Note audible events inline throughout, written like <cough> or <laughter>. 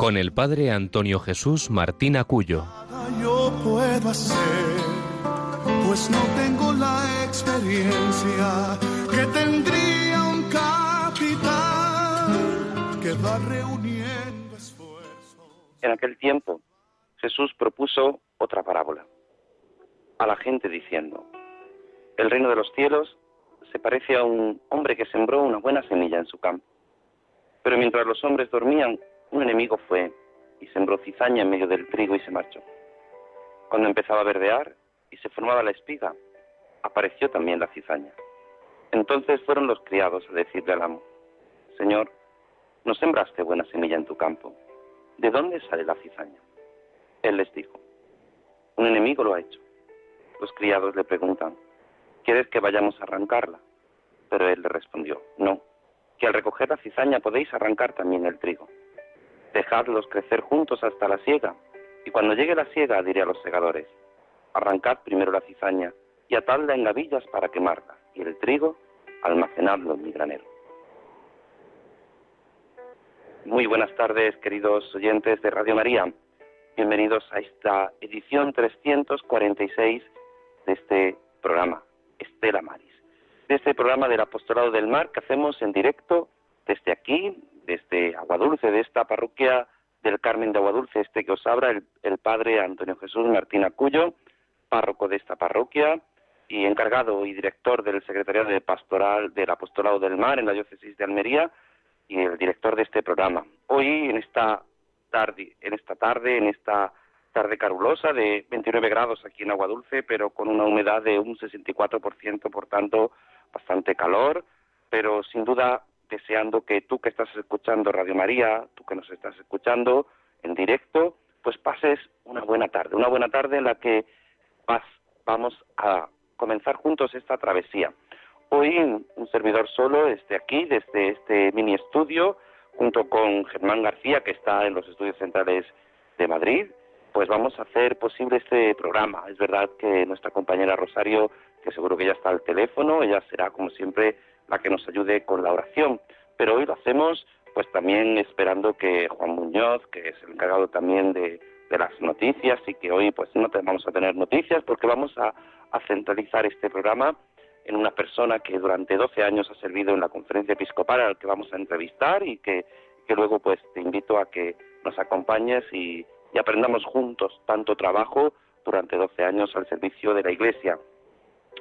con el padre Antonio Jesús Martín Acuyo. Yo puedo hacer, pues no tengo la experiencia que tendría un capitán que va reuniendo esfuerzos. En aquel tiempo, Jesús propuso otra parábola a la gente diciendo, el reino de los cielos se parece a un hombre que sembró una buena semilla en su campo. Pero mientras los hombres dormían, un enemigo fue y sembró cizaña en medio del trigo y se marchó. Cuando empezaba a verdear y se formaba la espiga, apareció también la cizaña. Entonces fueron los criados a decirle al amo, Señor, no sembraste buena semilla en tu campo. ¿De dónde sale la cizaña? Él les dijo, un enemigo lo ha hecho. Los criados le preguntan, ¿quieres que vayamos a arrancarla? Pero él le respondió, no, que al recoger la cizaña podéis arrancar también el trigo. Dejadlos crecer juntos hasta la siega, y cuando llegue la siega diré a los segadores, arrancad primero la cizaña y atadla en gavillas para quemarla, y el trigo almacenadlo en mi granero. Muy buenas tardes, queridos oyentes de Radio María. Bienvenidos a esta edición 346 de este programa, Estela Maris, de este programa del Apostolado del Mar que hacemos en directo desde aquí, desde Aguadulce, de esta parroquia del Carmen de Aguadulce, este que os abra el, el padre Antonio Jesús Martín Acuyo, párroco de esta parroquia y encargado y director del Secretariado de Pastoral del Apostolado del Mar en la diócesis de Almería y el director de este programa. Hoy en esta tarde, en esta tarde, en esta tarde carulosa de 29 grados aquí en Agua Dulce, pero con una humedad de un 64%, por tanto, bastante calor, pero sin duda deseando que tú que estás escuchando Radio María, tú que nos estás escuchando en directo, pues pases una buena tarde, una buena tarde en la que vas, vamos a comenzar juntos esta travesía. Hoy un servidor solo desde aquí, desde este mini estudio, junto con Germán García, que está en los estudios centrales de Madrid, pues vamos a hacer posible este programa. Es verdad que nuestra compañera Rosario, que seguro que ya está al teléfono, ella será como siempre la que nos ayude con la oración. Pero hoy lo hacemos pues también esperando que Juan Muñoz, que es el encargado también de, de las noticias y que hoy pues no vamos a tener noticias porque vamos a, centralizar este programa en una persona que durante 12 años ha servido en la conferencia episcopal al que vamos a entrevistar y que, que luego pues te invito a que nos acompañes y aprendamos juntos tanto trabajo durante 12 años al servicio de la Iglesia.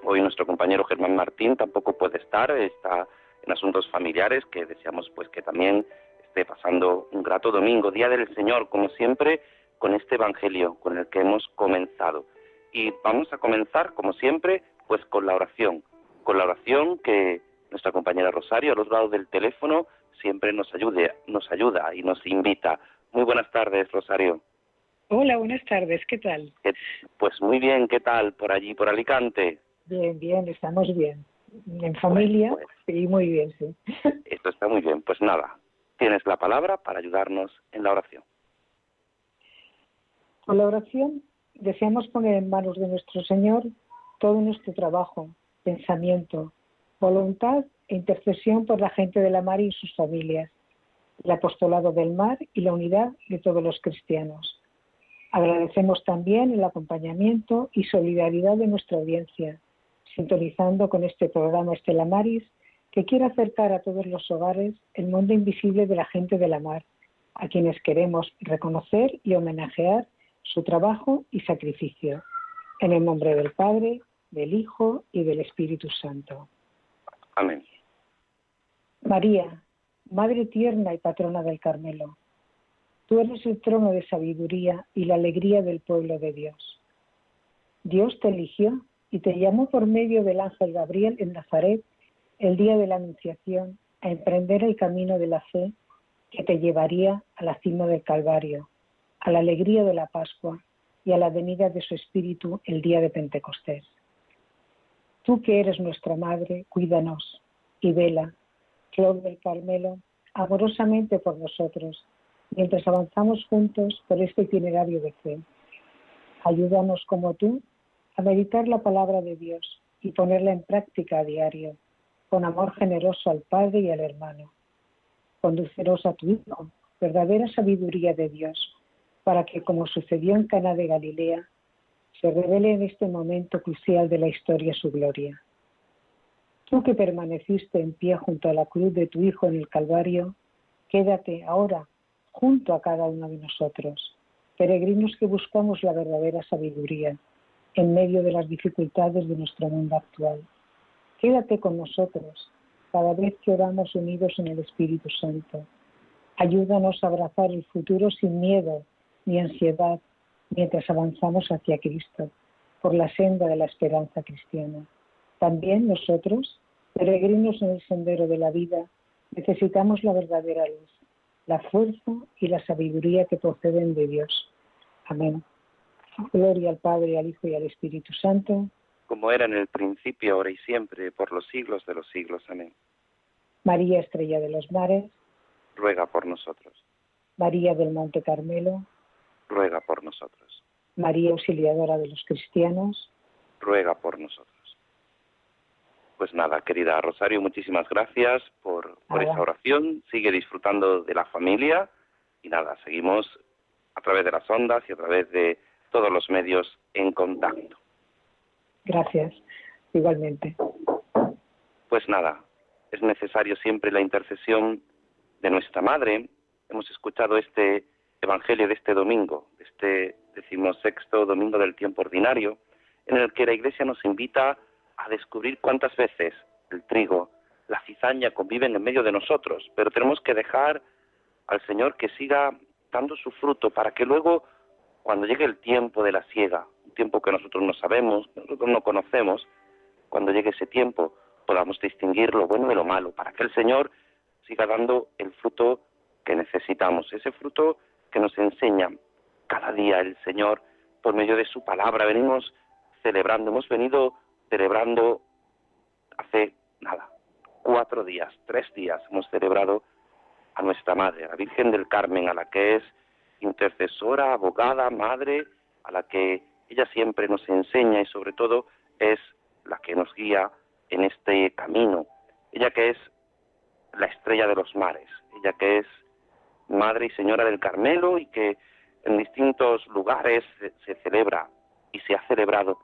Hoy nuestro compañero Germán Martín tampoco puede estar, está en asuntos familiares que deseamos pues que también esté pasando un grato domingo, Día del Señor, como siempre, con este Evangelio con el que hemos comenzado. Y vamos a comenzar, como siempre, pues con la oración, con la oración que nuestra compañera Rosario, a los lados del teléfono, siempre nos ayude, nos ayuda y nos invita. Muy buenas tardes, Rosario. Hola, buenas tardes, ¿qué tal? Pues muy bien, ¿qué tal por allí, por Alicante? Bien, bien, estamos bien. En familia, Bueno, sí, muy bien, sí. <laughs> Esto está muy bien. Pues nada, tienes la palabra para ayudarnos en la oración. Con la oración deseamos poner en manos de nuestro Señor todo nuestro trabajo, pensamiento, voluntad e intercesión por la gente de la mar y sus familias, el apostolado del mar y la unidad de todos los cristianos. Agradecemos también el acompañamiento y solidaridad de nuestra audiencia, sintonizando con este programa Estela Maris, que quiere acercar a todos los hogares el mundo invisible de la gente de la mar, a quienes queremos reconocer y homenajear su trabajo y sacrificio. En el nombre del Padre, del Hijo y del Espíritu Santo. Amén. María, Madre tierna y patrona del Carmelo, tú eres el trono de sabiduría y la alegría del pueblo de Dios. Dios te eligió y te llamó por medio del ángel Gabriel en Nazaret el día de la Anunciación a emprender el camino de la fe que te llevaría a la cima del Calvario, a la alegría de la Pascua y a la venida de su Espíritu el día de Pentecostés. Tú que eres nuestra Madre, cuídanos y vela, Flor del Carmelo, amorosamente por nosotros, mientras avanzamos juntos por este itinerario de fe. Ayúdanos como tú a meditar la palabra de Dios y ponerla en práctica a diario, con amor generoso al Padre y al hermano. Conduceros a tu Hijo, verdadera sabiduría de Dios, para que, como sucedió en Cana de Galilea, se revele en este momento crucial de la historia su gloria. Tú que permaneciste en pie junto a la cruz de tu Hijo en el Calvario, quédate ahora junto a cada uno de nosotros, peregrinos que buscamos la verdadera sabiduría en medio de las dificultades de nuestro mundo actual. Quédate con nosotros cada vez que oramos unidos en el Espíritu Santo. Ayúdanos a abrazar el futuro sin miedo ni ansiedad mientras avanzamos hacia Cristo por la senda de la esperanza cristiana. También nosotros, peregrinos en el sendero de la vida, necesitamos la verdadera luz, la fuerza y la sabiduría que proceden de Dios. Amén. Gloria al Padre, al Hijo y al Espíritu Santo. Como era en el principio, ahora y siempre, por los siglos de los siglos. Amén. María Estrella de los Mares. Ruega por nosotros. María del Monte Carmelo. Ruega por nosotros. María Auxiliadora de los Cristianos. Ruega por nosotros. Pues nada, querida Rosario, muchísimas gracias por, por esa oración. Sigue disfrutando de la familia y nada, seguimos a través de las ondas y a través de todos los medios en contacto. Gracias, igualmente. Pues nada, es necesario siempre la intercesión de nuestra Madre. Hemos escuchado este Evangelio de este domingo, de este decimosexto domingo del tiempo ordinario, en el que la Iglesia nos invita a descubrir cuántas veces el trigo, la cizaña conviven en medio de nosotros, pero tenemos que dejar al Señor que siga dando su fruto para que luego cuando llegue el tiempo de la siega, un tiempo que nosotros no sabemos, nosotros no conocemos, cuando llegue ese tiempo podamos distinguir lo bueno de lo malo, para que el Señor siga dando el fruto que necesitamos, ese fruto que nos enseña cada día el Señor por medio de su palabra. Venimos celebrando, hemos venido celebrando hace nada, cuatro días, tres días, hemos celebrado a nuestra Madre, a la Virgen del Carmen, a la que es intercesora, abogada, madre, a la que ella siempre nos enseña y sobre todo es la que nos guía en este camino. Ella que es la estrella de los mares, ella que es madre y señora del Carmelo y que en distintos lugares se, celebra y se ha celebrado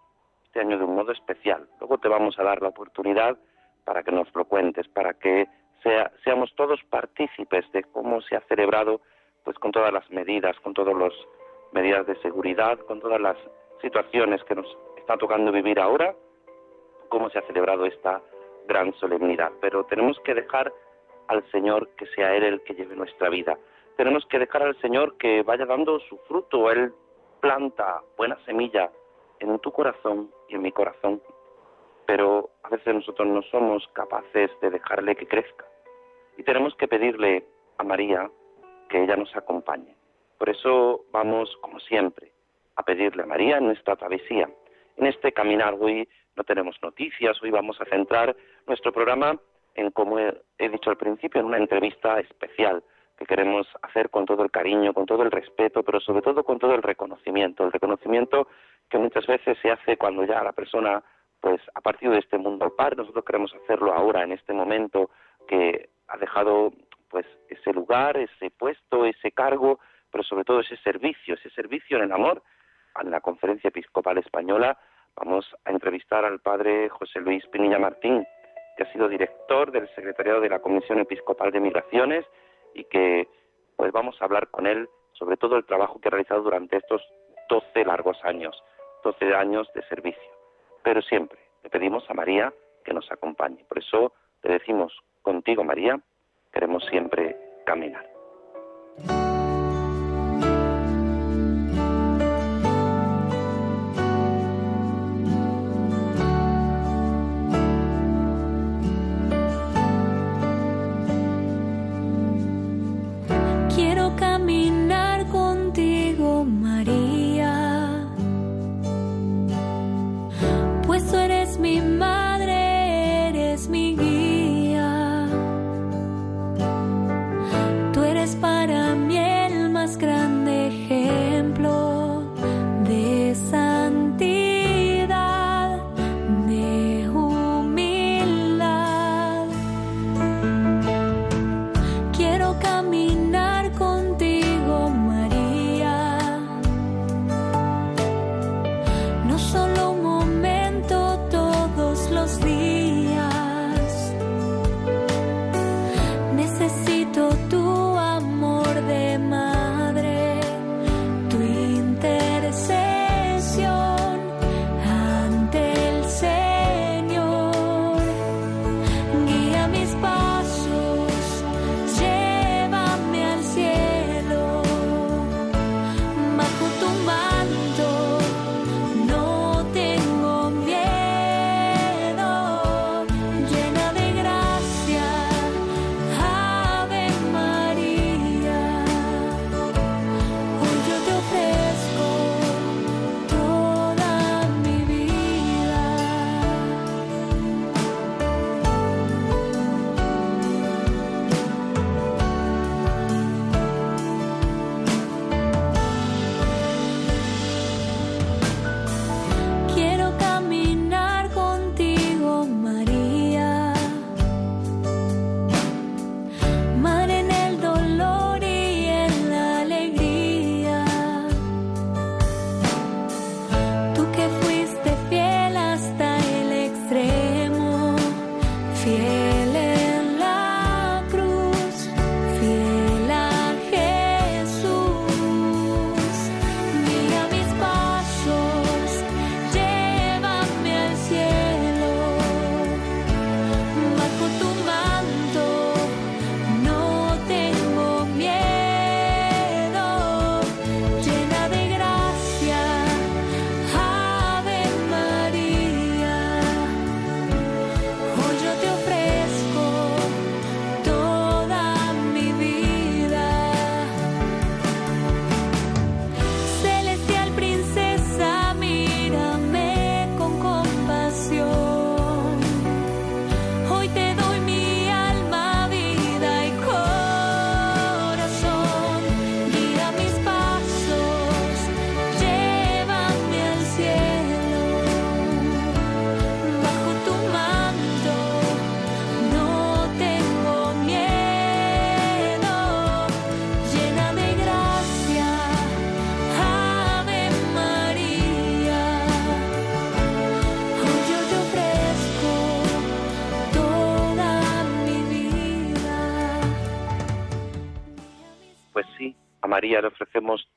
este año de un modo especial. Luego te vamos a dar la oportunidad para que nos lo cuentes, para que seamos todos partícipes de cómo se ha celebrado pues con todas las medidas, con todas las medidas de seguridad, con todas las situaciones que nos está tocando vivir ahora, cómo se ha celebrado esta gran solemnidad. Pero tenemos que dejar al Señor que sea Él el que lleve nuestra vida. Tenemos que dejar al Señor que vaya dando su fruto. Él planta buena semilla en tu corazón y en mi corazón. Pero a veces nosotros no somos capaces de dejarle que crezca. Y tenemos que pedirle a María, que ella nos acompañe. Por eso vamos, como siempre, a pedirle a María en nuestra travesía. En este caminar hoy no tenemos noticias, hoy vamos a centrar nuestro programa en, como he, dicho al principio, en una entrevista especial que queremos hacer con todo el cariño, con todo el respeto, pero sobre todo con todo el reconocimiento, el reconocimiento que muchas veces se hace cuando ya la persona pues ha partido de este mundo al par, nosotros queremos hacerlo ahora, en este momento que ha dejado pues ese lugar, ese puesto, ese cargo, pero sobre todo ese servicio, ese servicio en el amor. En la Conferencia Episcopal Española vamos a entrevistar al padre José Luis Pinilla Martín, que ha sido director del secretariado de la Comisión Episcopal de Migraciones y que pues vamos a hablar con él sobre todo el trabajo que ha realizado durante estos 12 largos años, 12 años de servicio. Pero siempre le pedimos a María que nos acompañe. Por eso le decimos contigo, María, queremos siempre caminar.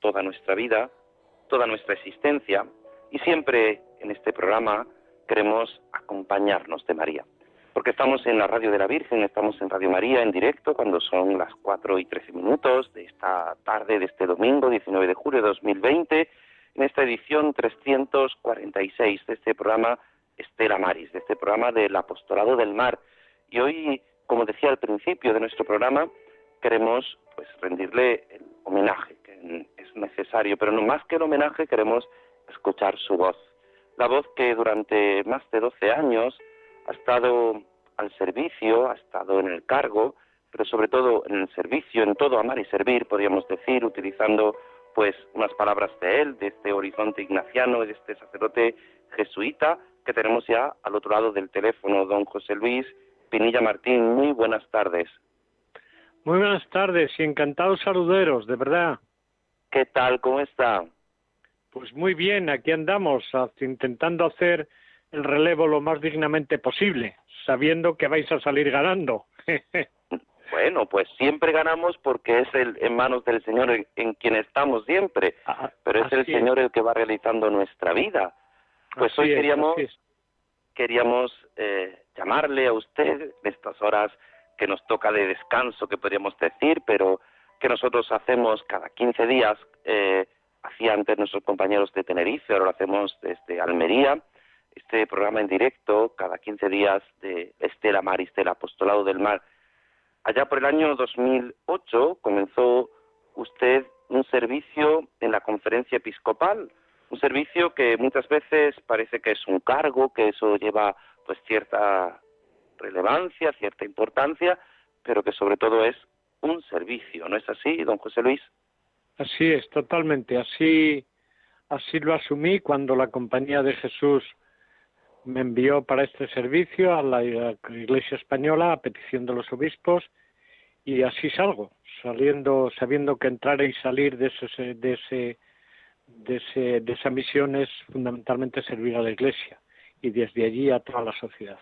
Toda nuestra vida, toda nuestra existencia y siempre en este programa queremos acompañarnos de María. Porque estamos en la radio de la Virgen, estamos en Radio María en directo cuando son las 4 y 13 minutos de esta tarde de este domingo 19 de julio de 2020 en esta edición 346 de este programa Estela Maris, de este programa del Apostolado del Mar. Y hoy, como decía al principio de nuestro programa, queremos pues rendirle el homenaje necesario, pero no más que el homenaje queremos escuchar su voz. La voz que durante más de 12 años ha estado al servicio, ha estado en el cargo, pero sobre todo en el servicio, en todo amar y servir, podríamos decir, utilizando pues unas palabras de él, de este horizonte ignaciano, de este sacerdote jesuita que tenemos ya al otro lado del teléfono, don José Luis Pinilla Martín. Muy buenas tardes. Muy buenas tardes y encantados saluderos, de verdad. ¿Qué tal? ¿Cómo está? Pues muy bien, aquí andamos intentando hacer el relevo lo más dignamente posible, sabiendo que vais a salir ganando. <laughs> bueno, pues siempre ganamos porque es el, en manos del Señor en, quien estamos siempre, ah, pero es el Señor el que va realizando nuestra vida. Pues hoy queríamos, queríamos eh, llamarle a usted en estas horas que nos toca de descanso, que podríamos decir, pero que nosotros hacemos cada 15 días, eh, hacía antes nuestros compañeros de Tenerife, ahora lo hacemos desde Almería, este programa en directo cada 15 días de Estela Maris del Apostolado del Mar. Allá por el año 2008 comenzó usted un servicio en la conferencia episcopal, un servicio que muchas veces parece que es un cargo, que eso lleva pues cierta relevancia, cierta importancia, pero que sobre todo es un servicio, ¿no es así, don José Luis? Así es, totalmente. Así, así lo asumí cuando la Compañía de Jesús me envió para este servicio a la Iglesia Española a petición de los obispos y así salgo, saliendo, sabiendo que entrar y salir de ese, de ese, de, ese, de esa misión es fundamentalmente servir a la Iglesia y desde allí a toda la sociedad.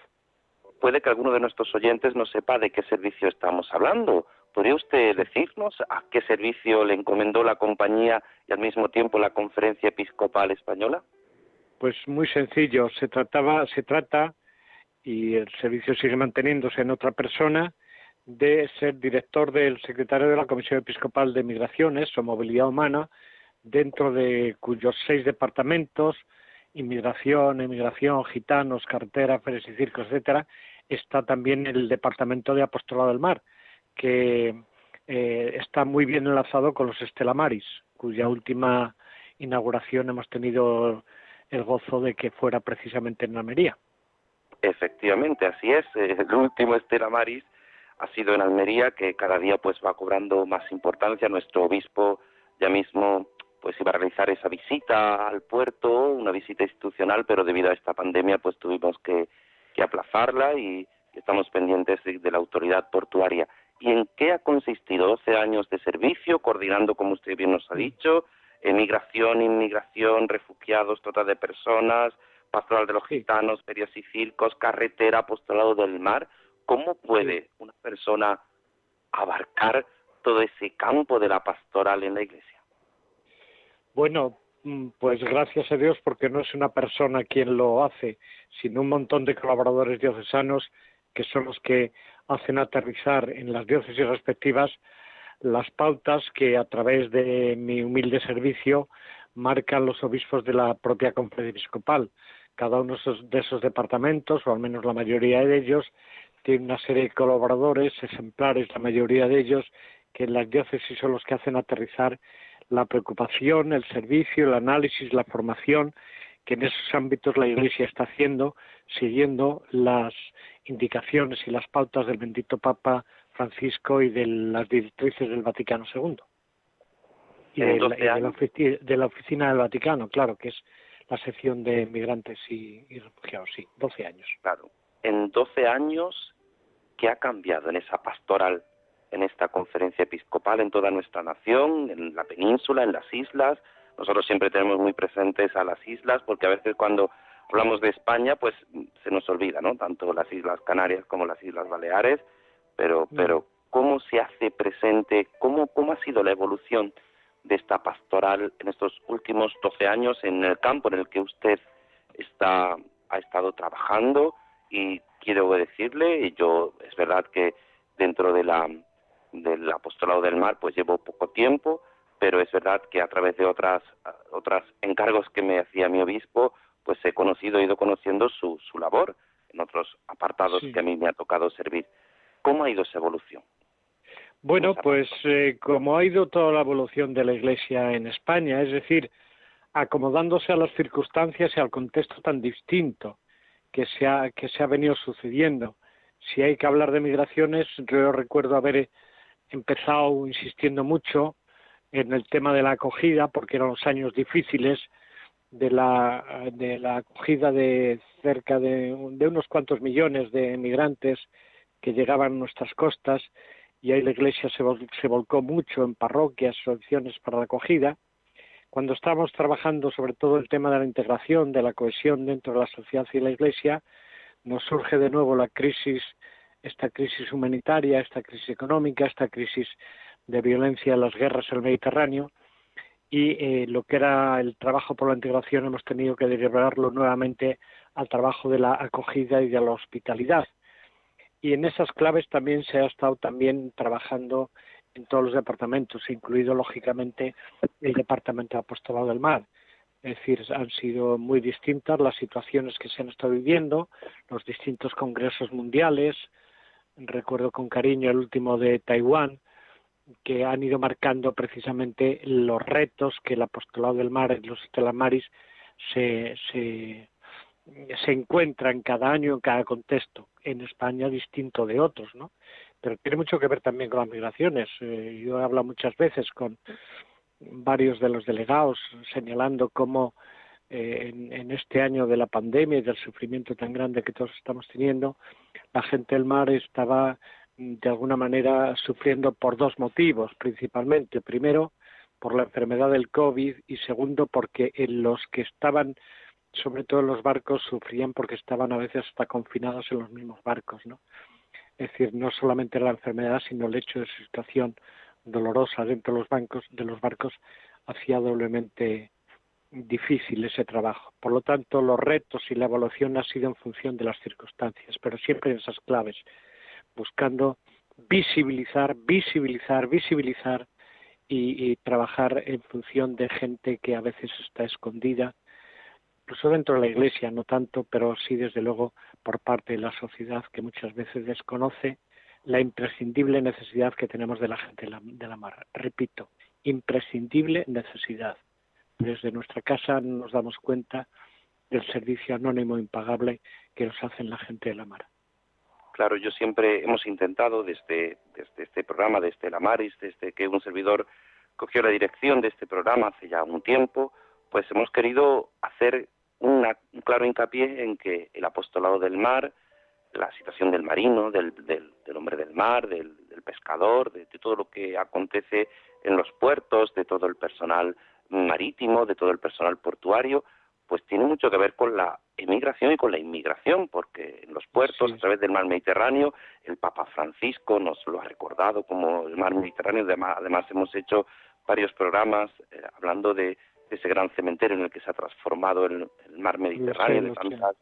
Puede que alguno de nuestros oyentes no sepa de qué servicio estamos hablando. ¿Podría usted decirnos a qué servicio le encomendó la compañía y al mismo tiempo la Conferencia Episcopal Española? Pues muy sencillo, se trataba, se trata y el servicio sigue manteniéndose en otra persona de ser director del secretario de la Comisión Episcopal de Migraciones o Movilidad Humana, dentro de cuyos seis departamentos, inmigración, emigración, gitanos, carretera, ferias y circos, etcétera, está también el departamento de apostolado del mar, que eh, está muy bien enlazado con los Estelamaris, cuya última inauguración hemos tenido el gozo de que fuera precisamente en Almería. Efectivamente, así es. El último Estelamaris ha sido en Almería, que cada día pues va cobrando más importancia. Nuestro obispo ya mismo pues iba a realizar esa visita al puerto, una visita institucional, pero debido a esta pandemia pues tuvimos que, aplazarla y estamos pendientes de, la autoridad portuaria. ¿Y en qué ha consistido 12 años de servicio, coordinando, como usted bien nos ha dicho, emigración, inmigración, refugiados, trata de personas, pastoral de los gitanos, ferias y circos, carretera, apostolado del mar? ¿Cómo puede una persona abarcar todo ese campo de la pastoral en la iglesia? Bueno, mm, pues gracias a Dios porque no es una persona quien lo hace, sino un montón de colaboradores diocesanos que son los que hacen aterrizar en las diócesis respectivas las pautas que a través de mi humilde servicio marcan los obispos de la propia conferencia episcopal. Cada uno de esos departamentos, o al menos la mayoría de ellos, tiene una serie de colaboradores, ejemplares, la mayoría de ellos, que en las diócesis son los que hacen aterrizar la preocupación, el servicio, el análisis, la formación que en esos ámbitos la Iglesia está haciendo, siguiendo las indicaciones y las pautas del bendito Papa Francisco y de las directrices del Vaticano II. Y de, la, oficina del Vaticano, claro, que es la sección de migrantes y, y refugiados, sí, 12 años. Claro. En 12 años ¿Qué ha cambiado en esa pastoral, en esta conferencia episcopal, en toda nuestra nación, en la península, en las islas? Nosotros siempre tenemos muy presentes a las islas porque a veces cuando hablamos de España, pues se nos olvida, ¿no? Tanto las Islas Canarias como las Islas Baleares, pero, mm. pero ¿cómo se hace presente, cómo, cómo ha sido la evolución de esta pastoral en estos últimos 12 años en el campo en el que usted está, ha estado trabajando y quiero decirle, yo es verdad que dentro de la, del apostolado del mar pues llevo poco tiempo, pero es verdad que a través de otras, otras encargos que me hacía mi obispo, pues he conocido, he ido conociendo su, su labor en otros apartados que a mí me ha tocado servir. ¿Cómo ha ido esa evolución? Bueno, pues eh, como ha ido toda la evolución de la Iglesia en España, es decir, acomodándose a las circunstancias y al contexto tan distinto que se ha, que se ha venido sucediendo. Si hay que hablar de migraciones, yo recuerdo haber empezado insistiendo mucho en el tema de la acogida, porque eran los años difíciles de la, de la acogida de cerca de, unos cuantos millones de migrantes que llegaban a nuestras costas y ahí la Iglesia se, se volcó mucho en parroquias, soluciones para la acogida. Cuando estamos trabajando sobre todo el tema de la integración, de la cohesión dentro de la sociedad y la Iglesia, nos surge de nuevo la crisis, esta crisis humanitaria, esta crisis económica, esta crisis de violencia en las guerras en el Mediterráneo, y eh, lo que era el trabajo por la integración hemos tenido que derivarlo nuevamente al trabajo de la acogida y de la hospitalidad. Y en esas claves también se ha estado también trabajando en todos los departamentos, incluido lógicamente el departamento de apostolado del mar. Es decir, han sido muy distintas las situaciones que se han estado viviendo, los distintos congresos mundiales. Recuerdo con cariño el último de Taiwán, que han ido marcando precisamente los retos que el apostolado del mar los estelamaris se, se, se encuentran cada año en cada contexto, en España distinto de otros, ¿no? Pero tiene mucho que ver también con las migraciones. Eh, yo he hablado muchas veces con varios de los delegados señalando cómo eh, en, en, este año de la pandemia y del sufrimiento tan grande que todos estamos teniendo, la gente del mar estaba de alguna manera sufriendo por dos motivos principalmente. Primero, por la enfermedad del COVID y segundo, porque en los que estaban, sobre todo en los barcos, sufrían porque estaban a veces hasta confinados en los mismos barcos, ¿no? Es decir, no solamente la enfermedad, sino el hecho de su situación dolorosa dentro de los bancos, de los barcos, hacía doblemente difícil ese trabajo. Por lo tanto, los retos y la evaluación ha sido en función de las circunstancias, pero siempre en esas claves buscando visibilizar, visibilizar, visibilizar y, trabajar en función de gente que a veces está escondida, incluso dentro de la Iglesia, no tanto, pero sí desde luego por parte de la sociedad que muchas veces desconoce la imprescindible necesidad que tenemos de la gente de la mar. Repito, imprescindible necesidad. Desde nuestra casa nos damos cuenta del servicio anónimo impagable que nos hacen la gente de la mar. Claro, yo siempre hemos intentado desde, desde este programa, desde la Maris, desde que un servidor cogió la dirección de este programa hace ya un tiempo, pues hemos querido hacer un claro hincapié en que el apostolado del mar, la situación del marino, del, del, hombre del mar, del, pescador, de, todo lo que acontece en los puertos, de todo el personal marítimo, de todo el personal portuario, pues tiene mucho que ver con la emigración y con la inmigración, porque en los puertos, a través del mar Mediterráneo, el Papa Francisco nos lo ha recordado como el mar Mediterráneo. Además, hemos hecho varios programas eh, hablando de, ese gran cementerio en el que se ha transformado el, mar Mediterráneo, de tantas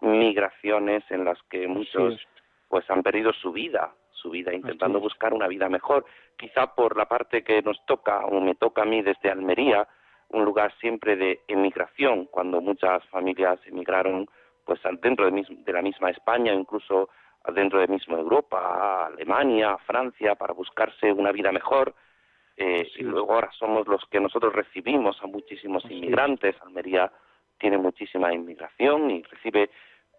migraciones en las que muchos pues han perdido su vida, su vida intentando buscar una vida mejor. Quizá por la parte que nos toca o me toca a mí desde Almería, un lugar siempre de emigración, cuando muchas familias emigraron pues dentro de, la misma España, incluso dentro de misma Europa, Alemania, Francia, para buscarse una vida mejor. Eh, y luego ahora somos los que nosotros recibimos a muchísimos inmigrantes. Almería tiene muchísima inmigración y recibe,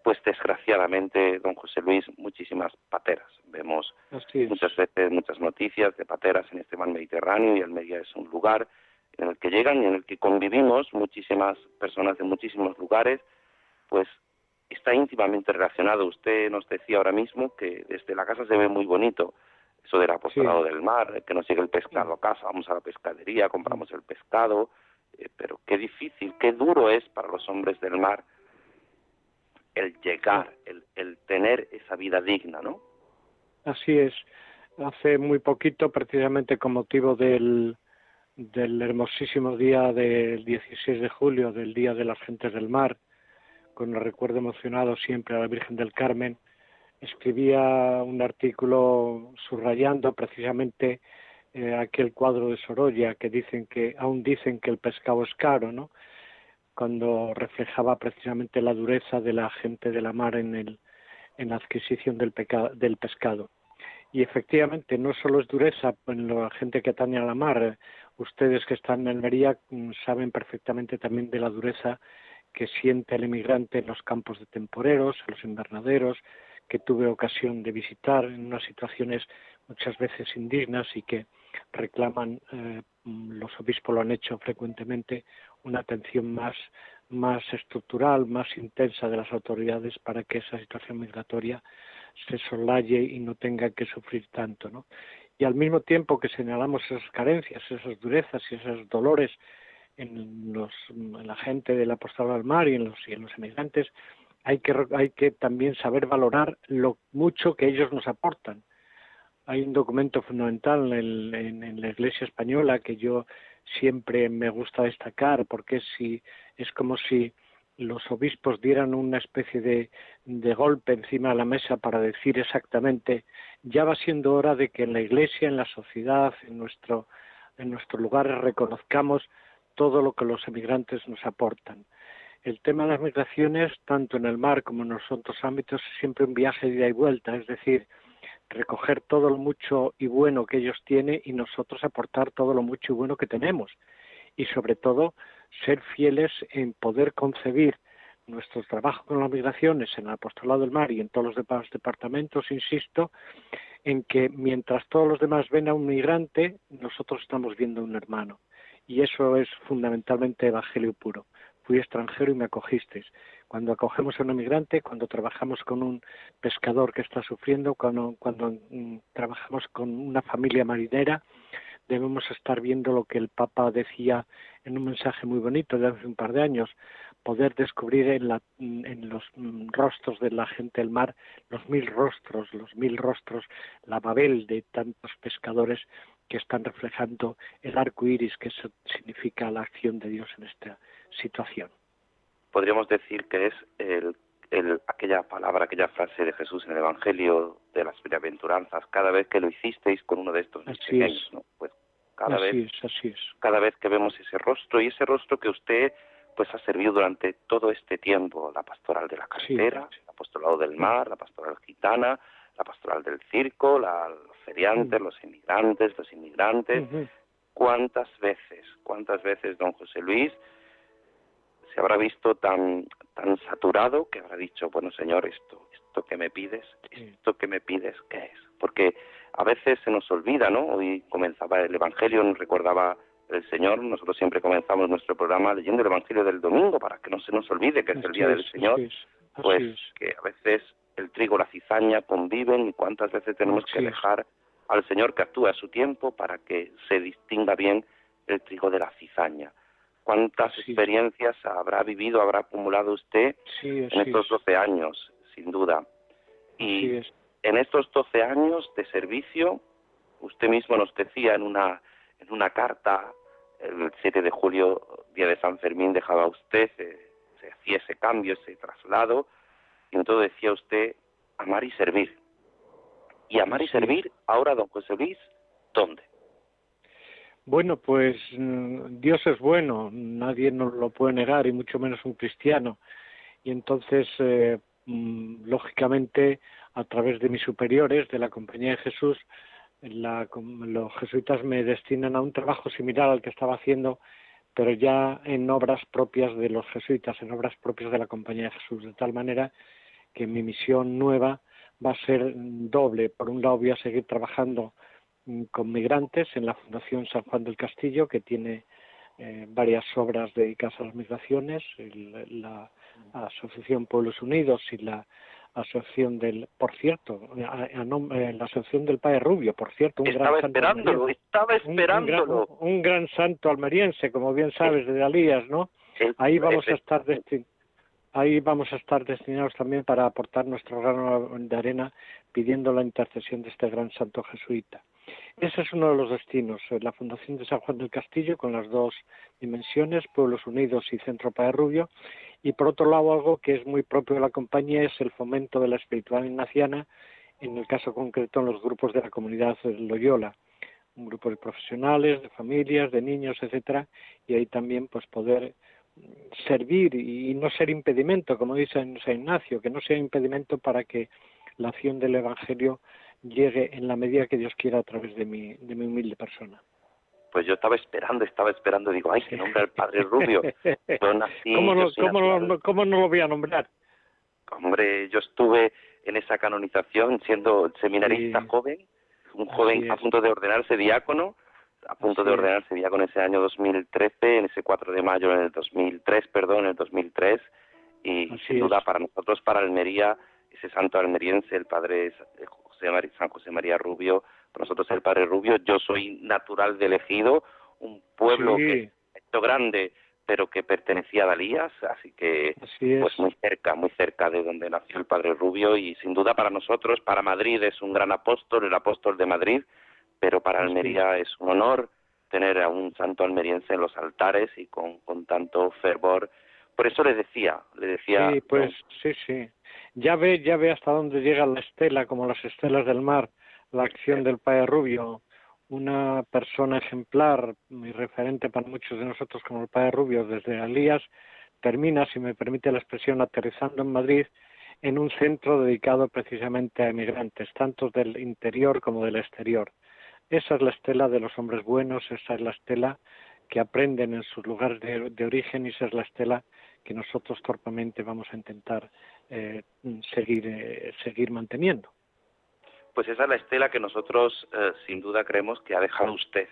pues desgraciadamente, don José Luis, muchísimas pateras. Vemos muchas veces muchas noticias de pateras en este mar Mediterráneo y Almería es un lugar en el que llegan y en el que convivimos muchísimas personas de muchísimos lugares, pues está íntimamente relacionado. Usted nos decía ahora mismo que desde la casa se ve muy bonito eso del apostolado del mar, que nos llegue el pescado a casa, vamos a la pescadería, compramos el pescado, eh, pero qué difícil, qué duro es para los hombres del mar el llegar, el, el tener esa vida digna, ¿no? Así es. Hace muy poquito, precisamente con motivo del, del hermosísimo día del 16 de julio, del Día de las Gentes del Mar, con el recuerdo emocionado siempre a la Virgen del Carmen, escribía un artículo subrayando precisamente eh, aquel cuadro de Sorolla que dicen que aún dicen que el pescado es caro, ¿no? Cuando reflejaba precisamente la dureza de la gente de la mar en el en la adquisición del, del pescado. Y efectivamente, no solo es dureza en la gente que atañe a la mar, ustedes que están en Almería mm, saben perfectamente también de la dureza que siente el emigrante en los campos de temporeros, en los invernaderos, que tuve ocasión de visitar en unas situaciones muchas veces indignas y que reclaman, eh, mm, los obispos lo han hecho frecuentemente, una atención más, más estructural, más intensa de las autoridades para que esa situación migratoria se solaye y no tenga que sufrir tanto, ¿no? Y al mismo tiempo que señalamos esas carencias, esas durezas y esos dolores en, los, en la gente del apostolado al mar y en los, y en los emigrantes, hay que, hay que también saber valorar lo mucho que ellos nos aportan. Hay un documento fundamental en, en, la Iglesia española que yo siempre me gusta destacar porque si, es como si los obispos dieran una especie de, de, golpe encima de la mesa para decir exactamente ya va siendo hora de que en la iglesia, en la sociedad, en nuestro en nuestros lugares reconozcamos todo lo que los emigrantes nos aportan. El tema de las migraciones, tanto en el mar como en los otros ámbitos, es siempre un viaje de ida y vuelta, es decir, recoger todo lo mucho y bueno que ellos tienen y nosotros aportar todo lo mucho y bueno que tenemos. Y sobre todo, ser fieles en poder concebir nuestro trabajo con las migraciones en el apostolado del mar y en todos los demás departamentos, insisto, en que mientras todos los demás ven a un migrante, nosotros estamos viendo a un hermano. Y eso es fundamentalmente evangelio puro. Fui extranjero y me acogisteis. Cuando acogemos a un migrante, cuando trabajamos con un pescador que está sufriendo, cuando, cuando mm, trabajamos con una familia marinera, debemos estar viendo lo que el Papa decía en un mensaje muy bonito de hace un par de años, poder descubrir en, la, en, los rostros de la gente del mar los mil rostros, los mil rostros, la Babel de tantos pescadores que están reflejando el arco iris que significa la acción de Dios en esta situación. Podríamos decir que es el, el, aquella palabra, aquella frase de Jesús en el Evangelio de las bienaventuranzas, cada vez que lo hicisteis con uno de estos pequeños, ¿no? Pues cada vez, así es. cada vez que vemos ese rostro y ese rostro que usted pues ha servido durante todo este tiempo la pastoral de la carretera, el apostolado del mar, la pastoral gitana, la pastoral del circo, la, los feriantes, mm. los inmigrantes, los inmigrantes. ¿Cuántas veces, cuántas veces don José Luis se habrá visto tan tan saturado que habrá dicho, bueno, Señor, esto esto que me pides, esto que me pides, ¿qué es? Porque a veces se nos olvida, ¿no? Hoy comenzaba el Evangelio, nos recordaba el Señor. Nosotros siempre comenzamos nuestro programa leyendo el Evangelio del domingo para que no se nos olvide que es el día del Señor. pues que a veces el trigo y la cizaña conviven y cuántas veces tenemos que dejar al Señor que actúe a su tiempo para que se distinga bien el trigo de la cizaña. ¿Cuántas experiencias habrá vivido, habrá acumulado usted en estos doce años, sin duda? Y en estos doce años de servicio, usted mismo nos decía en una, en una carta el 7 de julio, día de San Fermín, dejaba usted, se hacía ese cambio, ese traslado, y entonces decía usted amar y servir. Y amar y servir, ahora, don José Luis, ¿dónde? Bueno, pues mm, Dios es bueno, nadie nos lo puede negar, y mucho menos un cristiano. Y entonces, eh, mm, lógicamente, a través de mis superiores, de la Compañía de Jesús, los jesuitas me destinan a un trabajo similar al que estaba haciendo, pero ya en obras propias de los jesuitas, en obras propias de la Compañía de Jesús, de tal manera que mi misión nueva va a ser doble. Por un lado voy a seguir trabajando con migrantes en la Fundación San Juan del Castillo, que tiene eh, varias obras dedicadas a las migraciones, la Asociación Pueblos Unidos y la asociación del, por cierto, a, eh, la asociación del Padre Rubio, por cierto, un estaba gran esperándolo, estaba esperándolo. Un, gran, santo almeriense, como bien sabes, de Dalías, ¿no? ahí vamos a estar ahí vamos a estar destinados también para aportar nuestro grano de arena pidiendo la intercesión de este gran santo jesuita. Ese es uno de los destinos, eh, la Fundación de San Juan del Castillo, con las dos dimensiones, Pueblos Unidos y Centro Padre Rubio, y por otro lado, algo que es muy propio de la compañía es el fomento de la espiritualidad ignaciana, en el caso concreto en los grupos de la comunidad Loyola, un grupo de profesionales, de familias, de niños, etcétera, y ahí también pues poder servir y no ser impedimento, como dice San Ignacio, que no sea impedimento para que la acción del Evangelio llegue en la medida que Dios quiera a través de mi, de mi humilde persona. Pues yo estaba esperando, estaba esperando, digo, ay, que nombra el padre Rubio. <laughs> ¿Cómo, no, ¿Cómo, no lo voy a nombrar? Hombre, yo estuve en esa canonización siendo seminarista joven, un joven a punto de ordenarse diácono, a punto de ordenarse diácono ese año 2013, en ese 4 de mayo en el 2003, perdón, en el 2003, y sin duda para nosotros, para Almería, ese santo almeriense, el padre José María, San José María Rubio, nosotros el Padre Rubio, yo soy natural de Elegido, un pueblo que es grande, pero que pertenecía a Dalías, así que pues muy cerca, muy cerca de donde nació el Padre Rubio y sin duda para nosotros, para Madrid es un gran apóstol, el apóstol de Madrid, pero para Almería es un honor tener a un santo almeriense en los altares y con, con tanto fervor. Por eso le decía, le decía. Sí, pues sí, sí. Ya ve, ya ve hasta dónde llega la estela, como las estelas del mar la acción del Padre Rubio, una persona ejemplar y referente para muchos de nosotros como el Padre Rubio desde Alías, termina, si me permite la expresión, aterrizando en Madrid en un centro dedicado precisamente a emigrantes, tanto del interior como del exterior. Esa es la estela de los hombres buenos, esa es la estela que aprenden en sus lugares de, origen y esa es la estela que nosotros torpemente vamos a intentar eh, seguir, eh, seguir manteniendo. Pues esa es la estela que nosotros eh, sin duda creemos que ha dejado usted.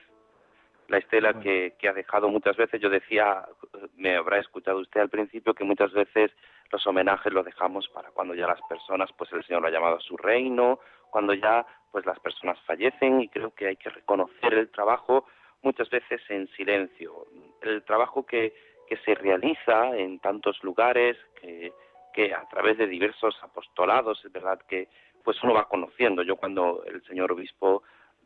La estela que, que ha dejado muchas veces, yo decía, me habrá escuchado usted al principio, que muchas veces los homenajes los dejamos para cuando ya las personas, pues el Señor lo ha llamado a su reino, cuando ya pues las personas fallecen y creo que hay que reconocer el trabajo muchas veces en silencio, el trabajo que, que se realiza en tantos lugares, que, que a través de diversos apostolados, es verdad que pues uno va conociendo. Yo cuando el señor obispo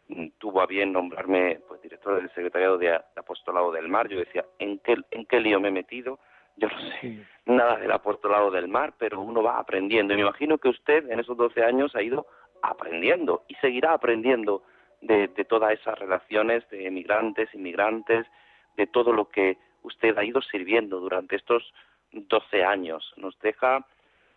mm, tuvo a bien nombrarme pues director del secretariado de, apostolado del mar, yo decía, ¿en qué, ¿en qué lío me he metido? Yo no sé nada del apostolado del mar, pero uno va aprendiendo. Y me imagino que usted en esos 12 años ha ido aprendiendo y seguirá aprendiendo de, de todas esas relaciones de emigrantes, inmigrantes, de todo lo que usted ha ido sirviendo durante estos 12 años. Nos deja,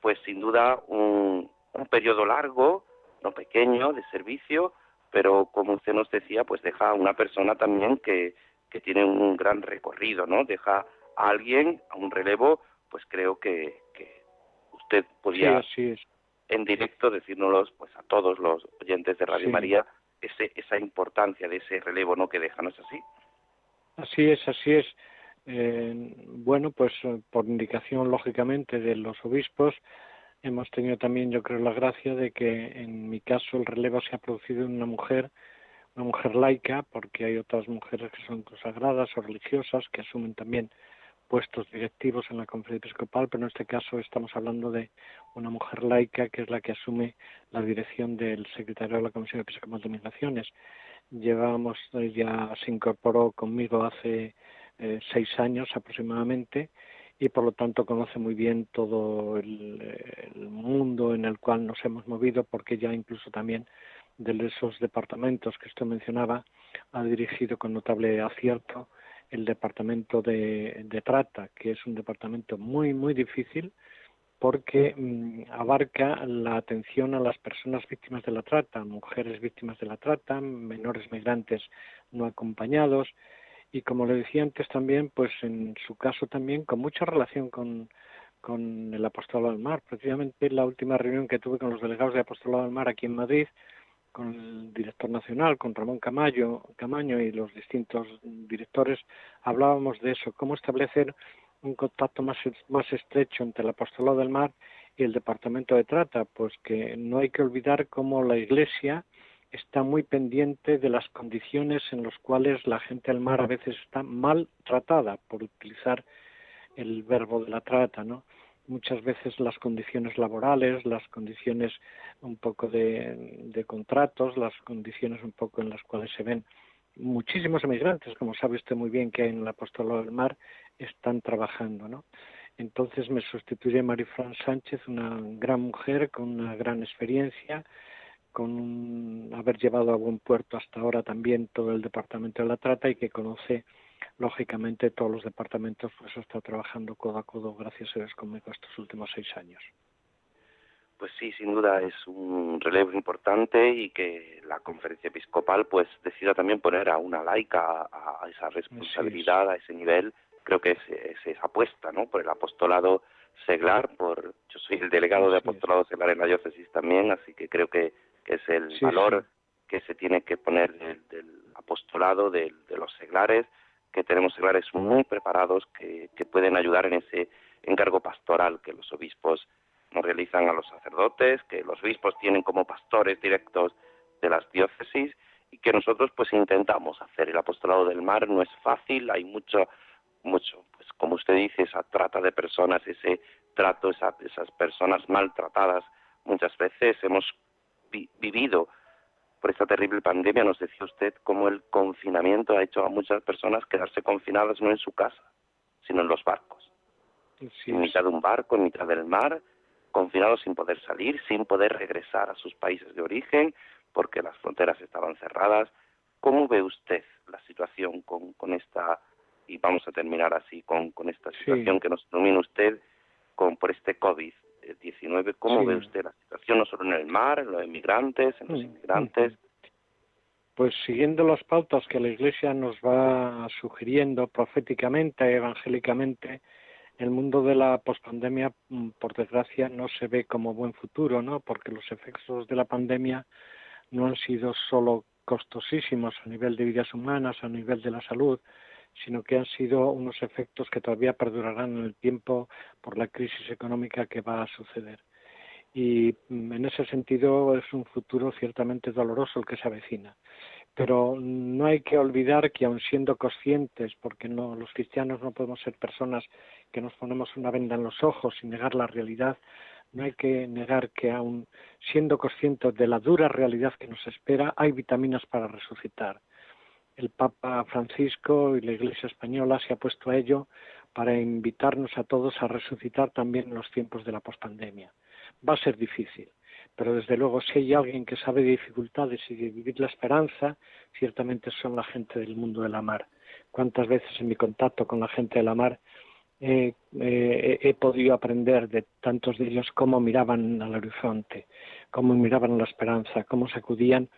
pues sin duda, un, un periodo largo, no pequeño, de servicio, pero como usted nos decía, pues deja a una persona también que, que tiene un gran recorrido, ¿no? Deja a alguien, a un relevo, pues creo que, que usted podía en directo decírnoslos pues a todos los oyentes de Radio María ese, esa importancia de ese relevo, ¿no? Que deja, ¿no es así? Así es, así es. Eh, bueno, pues por indicación, lógicamente, de los obispos, hemos tenido también, yo creo, la gracia de que en mi caso el relevo se ha producido en una mujer, una mujer laica, porque hay otras mujeres que son consagradas o religiosas que asumen también puestos directivos en la conferencia episcopal, pero en este caso estamos hablando de una mujer laica que es la que asume la dirección del secretario de la Comisión Episcopal de Migraciones. Llevamos, ya se incorporó conmigo hace eh, seis años aproximadamente y por lo tanto conoce muy bien todo el, mundo en el cual nos hemos movido porque ya incluso también de esos departamentos que usted mencionaba ha dirigido con notable acierto el departamento de, de trata, que es un departamento muy, muy difícil porque mm, abarca la atención a las personas víctimas de la trata, mujeres víctimas de la trata, menores migrantes no acompañados, y como le decía antes también, pues en su caso también con mucha relación con, con el Apostolado del Mar. Precisamente la última reunión que tuve con los delegados de Apostolado del Mar aquí en Madrid, con el director nacional, con Ramón Camayo, Camaño y los distintos directores, hablábamos de eso, cómo establecer un contacto más, más estrecho entre el Apostolado del Mar y el Departamento de Trata, pues que no hay que olvidar cómo la Iglesia está muy pendiente de las condiciones en las cuales la gente del mar a veces está mal tratada, por utilizar el verbo de la trata, ¿no? Muchas veces las condiciones laborales, las condiciones un poco de, contratos, las condiciones un poco en las cuales se ven muchísimos emigrantes, como sabe usted muy bien que en el apostolado del mar están trabajando, ¿no? Entonces me sustituye Marifran Sánchez, una gran mujer con una gran experiencia, con haber llevado a buen puerto hasta ahora también todo el departamento de la trata y que conoce lógicamente todos los departamentos, pues está trabajando codo a codo, gracias a Dios, conmigo estos últimos seis años. Pues sí, sin duda es un relevo importante y que la conferencia episcopal pues decida también poner a una laica a, esa responsabilidad, a ese nivel, creo que es, es, esa apuesta, ¿no? Por el apostolado seglar, por yo soy el delegado de apostolado seglar en la diócesis también, así que creo que que es el valor que se tiene que poner del, apostolado, de, los seglares, que tenemos seglares muy preparados que, pueden ayudar en ese encargo pastoral que los obispos nos realizan a los sacerdotes, que los obispos tienen como pastores directos de las diócesis y que nosotros pues intentamos hacer. El apostolado del mar no es fácil, hay mucho, mucho, pues como usted dice, esa trata de personas, ese trato, esas personas maltratadas. Muchas veces hemos vivido por esta terrible pandemia, nos decía usted cómo el confinamiento ha hecho a muchas personas quedarse confinadas no en su casa, sino en los barcos. En mitad de un barco, en mitad del mar, confinados sin poder salir, sin poder regresar a sus países de origen, porque las fronteras estaban cerradas. ¿Cómo ve usted la situación con, con esta, y vamos a terminar así, con, con esta situación que nos domina usted con, por este COVID-19? COVID-19. ¿Cómo ve usted la situación, no solo en el mar, en los inmigrantes, en los inmigrantes? Pues siguiendo las pautas que la Iglesia nos va sugiriendo proféticamente, evangélicamente, el mundo de la pospandemia, mm, por desgracia, no se ve como buen futuro, ¿no? Porque los efectos de la pandemia no han sido solo costosísimos a nivel de vidas humanas, a nivel de la salud, sino que han sido unos efectos que todavía perdurarán en el tiempo por la crisis económica que va a suceder. Y mm, en ese sentido es un futuro ciertamente doloroso el que se avecina. Pero no hay que olvidar que aun siendo conscientes, porque no, los cristianos no podemos ser personas que nos ponemos una venda en los ojos y negar la realidad, no hay que negar que aun siendo conscientes de la dura realidad que nos espera, hay vitaminas para resucitar el Papa Francisco y la Iglesia española se ha puesto a ello para invitarnos a todos a resucitar también en los tiempos de la pospandemia. Va a ser difícil, pero desde luego si hay alguien que sabe de dificultades y de vivir la esperanza, ciertamente son la gente del mundo de la mar. Cuántas veces en mi contacto con la gente de la mar he podido aprender de tantos de ellos cómo miraban al horizonte, cómo miraban la esperanza, cómo sacudían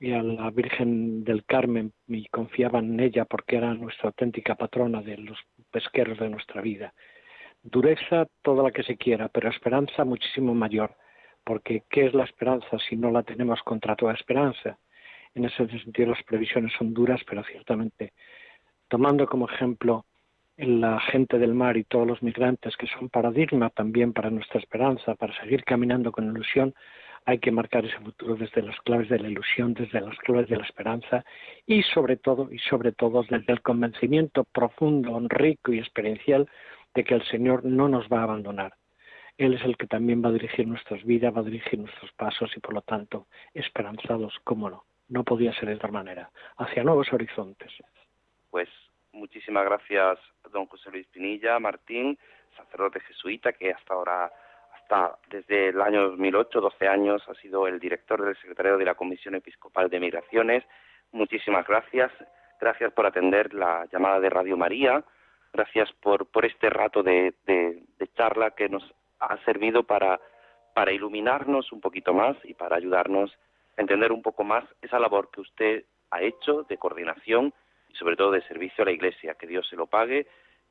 y a la Virgen del Carmen y confiaban en ella porque era nuestra auténtica patrona de los pesqueros de nuestra vida. Dureza toda la que se quiera, pero esperanza muchísimo mayor, porque ¿qué es la esperanza si no la tenemos contra toda esperanza? En ese sentido las previsiones son duras, pero ciertamente, tomando como ejemplo la gente del mar y todos los migrantes que son paradigma también para nuestra esperanza, para seguir caminando con ilusión, hay que marcar ese futuro desde las claves de la ilusión, desde las claves de la esperanza y sobre todo, y sobre todo desde el convencimiento profundo, rico y experiencial de que el Señor no nos va a abandonar. Él es el que también va a dirigir nuestras vidas, va a dirigir nuestros pasos y por lo tanto esperanzados, cómo no, no podía ser de otra manera, hacia nuevos horizontes. Pues muchísimas gracias, don José Luis Pinilla, Martín, sacerdote jesuita que hasta ahora desde el año 2008, 12 años, ha sido el director del secretario de la Comisión Episcopal de Migraciones. Muchísimas gracias. Gracias por atender la llamada de Radio María. Gracias por, este rato de, charla que nos ha servido para iluminarnos un poquito más y para ayudarnos a entender un poco más esa labor que usted ha hecho de coordinación y sobre todo de servicio a la Iglesia. Que Dios se lo pague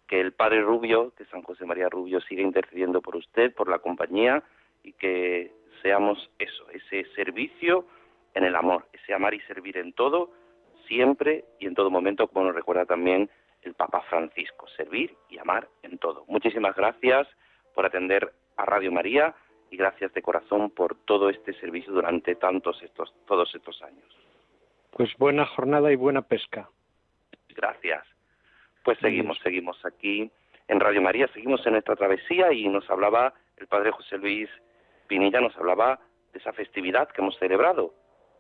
que el Padre Rubio, que San José María Rubio, siga intercediendo por usted, por la compañía y que seamos eso, ese servicio en el amor, ese amar y servir en todo, siempre y en todo momento, como nos recuerda también el Papa Francisco, servir y amar en todo. Muchísimas gracias por atender a Radio María y gracias de corazón por todo este servicio durante tantos estos todos estos años. Pues buena jornada y buena pesca. Gracias. Pues seguimos, seguimos aquí en Radio María, seguimos en nuestra travesía y nos hablaba el Padre José Luis Pinilla, nos hablaba de esa festividad que hemos celebrado,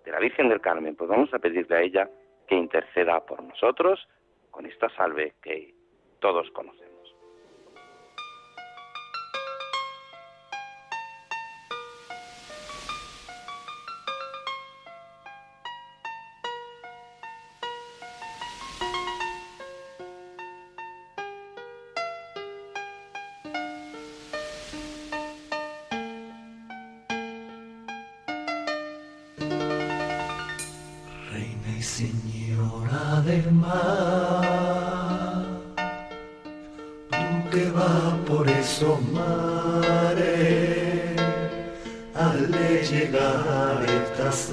de la Virgen del Carmen. Pues vamos a pedirle a ella que interceda por nosotros con esta salve que todos conocemos. fermar, tú que va por esos mares, al de llegar estás.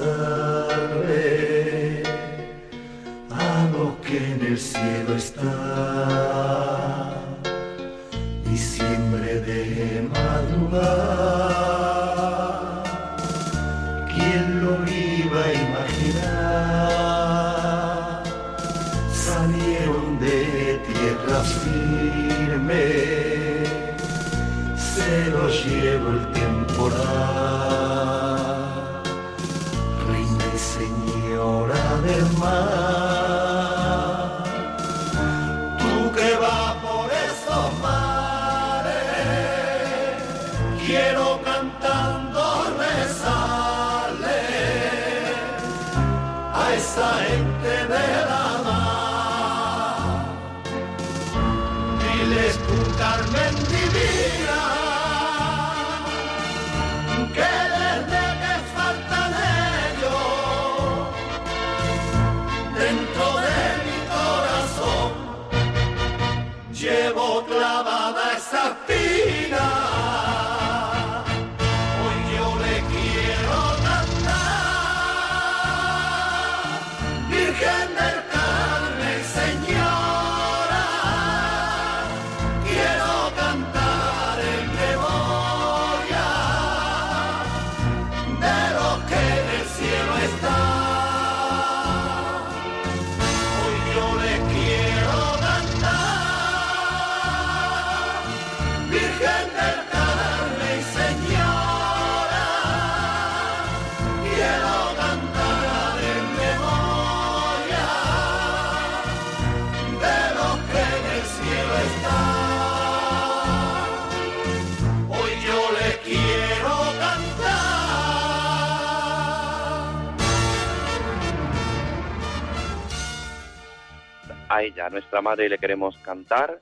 A nuestra madre, le queremos cantar.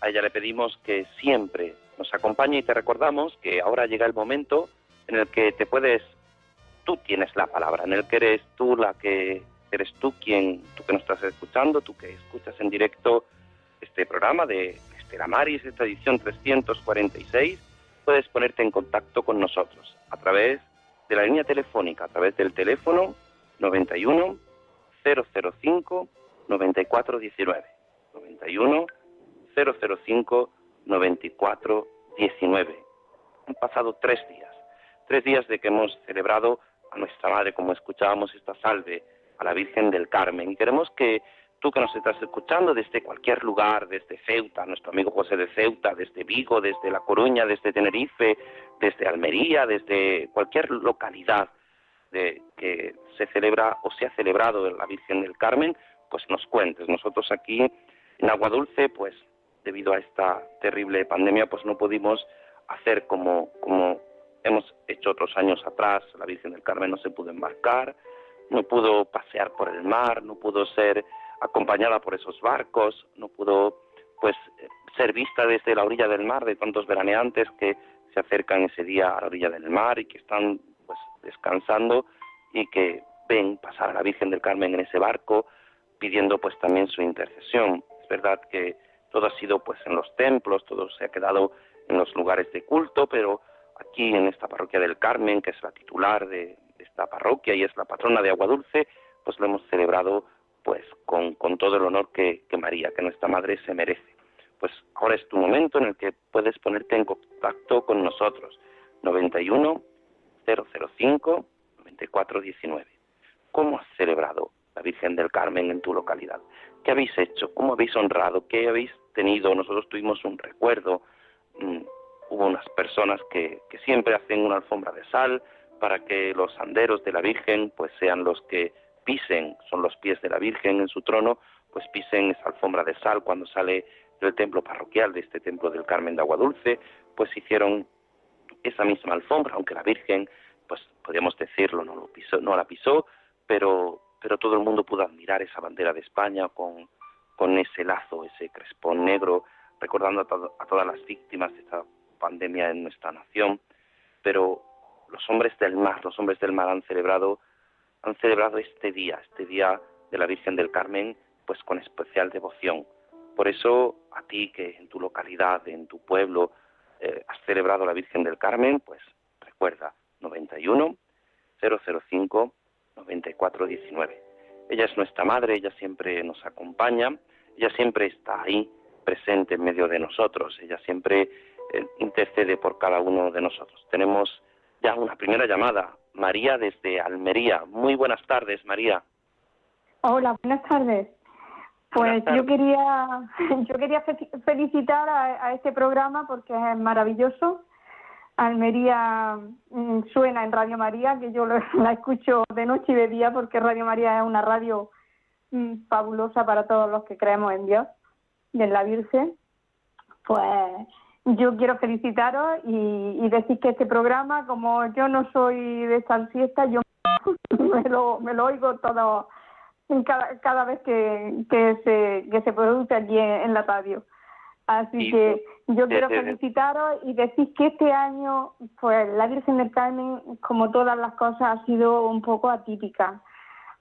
A ella le pedimos que siempre nos acompañe y te recordamos que ahora llega el momento en el que te puedes, tú tienes la palabra, en el que eres tú la que eres tú quien, tú que nos estás escuchando, tú que escuchas en directo este programa de Estela Maris, esta edición 346, puedes ponerte en contacto con nosotros a través de la línea telefónica, a través del teléfono 91 005 9419. 91 005 9419. Han pasado tres días, tres días de que hemos celebrado a nuestra Madre, como escuchábamos esta salve, a la Virgen del Carmen. Y queremos que tú que nos estás escuchando desde cualquier lugar, desde Ceuta, nuestro amigo José de Ceuta, desde Vigo, desde La Coruña, desde Tenerife, desde Almería, desde cualquier localidad de, que se celebra o se ha celebrado la Virgen del Carmen, pues nos cuentes. Nosotros aquí en Agua Dulce, pues debido a esta terrible pandemia, pues no pudimos hacer como, como hemos hecho otros años atrás. La Virgen del Carmen no se pudo embarcar, no pudo pasear por el mar, no pudo ser acompañada por esos barcos, no pudo pues ser vista desde la orilla del mar de tantos veraneantes que se acercan ese día a la orilla del mar y que están pues descansando y que ven pasar a la Virgen del Carmen en ese barco pidiendo pues también su intercesión. Es verdad que todo ha sido pues en los templos, todo se ha quedado en los lugares de culto, pero aquí en esta parroquia del Carmen, que es la titular de, esta parroquia y es la patrona de Agua Dulce, pues lo hemos celebrado pues con, todo el honor que, que María, que nuestra madre se merece. Pues ahora es tu momento en el que puedes ponerte en contacto con nosotros. 91 005 9419. ¿Cómo has celebrado la Virgen del Carmen en tu localidad. ¿Qué habéis hecho? ¿Cómo habéis honrado? ¿Qué habéis tenido? Nosotros tuvimos un recuerdo. Mm, hubo unas personas que, siempre hacen una alfombra de sal para que los anderos de la Virgen pues sean los que pisen, son los pies de la Virgen en su trono, pues pisen esa alfombra de sal cuando sale del templo parroquial de este templo del Carmen de Agua Dulce, pues hicieron esa misma alfombra, aunque la Virgen, pues podríamos decirlo, no lo no la pisó, pero pero todo el mundo pudo admirar esa bandera de España con, con ese lazo, ese crespón negro, recordando a, todas las víctimas de esta pandemia en nuestra nación. Pero los hombres del mar, los hombres del mar han celebrado, han celebrado este día, este día de la Virgen del Carmen, pues con especial devoción. Por eso, a ti que en tu localidad, en tu pueblo, eh, has celebrado la Virgen del Carmen, pues recuerda, 91 005 9419. Ella es nuestra madre, ella siempre nos acompaña, ella siempre está ahí, presente en medio de nosotros, ella siempre eh, intercede por cada uno de nosotros. Tenemos ya una primera llamada, María desde Almería. Muy buenas tardes, María. Hola, buenas tardes. Pues yo quería <laughs> yo quería felicitar a, este programa porque es maravilloso Almería mm, suena en Radio María, que yo <laughs> la escucho de noche y de día porque Radio María es una radio mm, fabulosa para todos los que creemos en Dios y en la Virgen. Pues yo quiero felicitaros y, decir que este programa, como yo no soy de esta siesta, yo <laughs> me lo, me lo oigo todo cada, vez que, se, produce aquí en la radio. Así que yo quiero felicitaros y decir que este año, pues la Virgen del Carmen, como todas las cosas, ha sido un poco atípica,